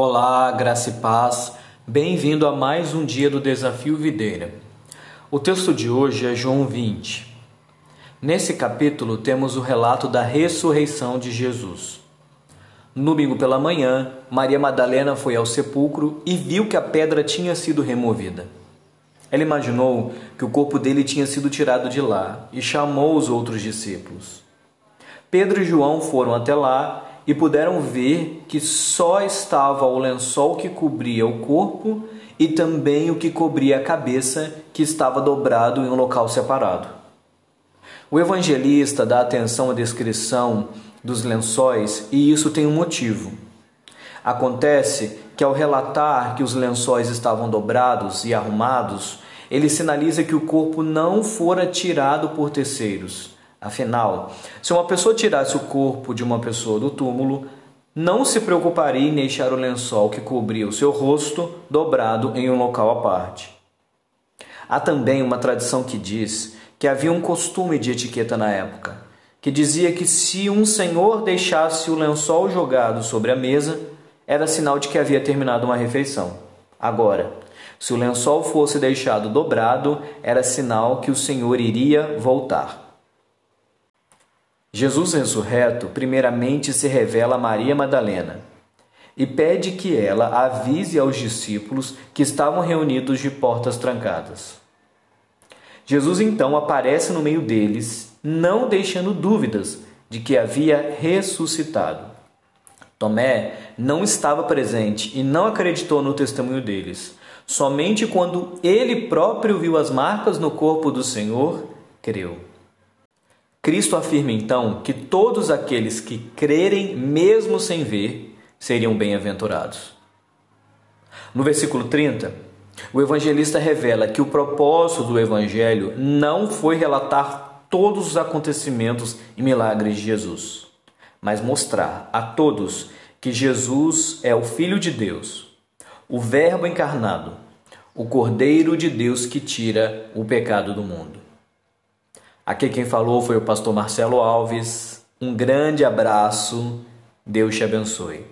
Olá, graça e paz. Bem-vindo a mais um dia do Desafio Videira. O texto de hoje é João 20. Nesse capítulo temos o relato da ressurreição de Jesus. No domingo pela manhã, Maria Madalena foi ao sepulcro e viu que a pedra tinha sido removida. Ela imaginou que o corpo dele tinha sido tirado de lá e chamou os outros discípulos. Pedro e João foram até lá e puderam ver que só estava o lençol que cobria o corpo e também o que cobria a cabeça, que estava dobrado em um local separado. O evangelista dá atenção à descrição dos lençóis e isso tem um motivo. Acontece que, ao relatar que os lençóis estavam dobrados e arrumados, ele sinaliza que o corpo não fora tirado por terceiros Afinal, se uma pessoa tirasse o corpo de uma pessoa do túmulo, não se preocuparia em deixar o lençol que cobria o seu rosto dobrado em um local à parte. Há também uma tradição que diz que havia um costume de etiqueta na época, que dizia que se um senhor deixasse o lençol jogado sobre a mesa, era sinal de que havia terminado uma refeição. Agora, se o lençol fosse deixado dobrado, era sinal que o senhor iria voltar. Jesus ressurreto, primeiramente se revela a Maria Madalena e pede que ela avise aos discípulos que estavam reunidos de portas trancadas. Jesus então aparece no meio deles, não deixando dúvidas de que havia ressuscitado. Tomé não estava presente e não acreditou no testemunho deles. Somente quando ele próprio viu as marcas no corpo do Senhor, creu. Cristo afirma então que todos aqueles que crerem, mesmo sem ver, seriam bem-aventurados. No versículo 30, o evangelista revela que o propósito do evangelho não foi relatar todos os acontecimentos e milagres de Jesus, mas mostrar a todos que Jesus é o Filho de Deus, o Verbo encarnado, o Cordeiro de Deus que tira o pecado do mundo. Aqui quem falou foi o pastor Marcelo Alves. Um grande abraço. Deus te abençoe.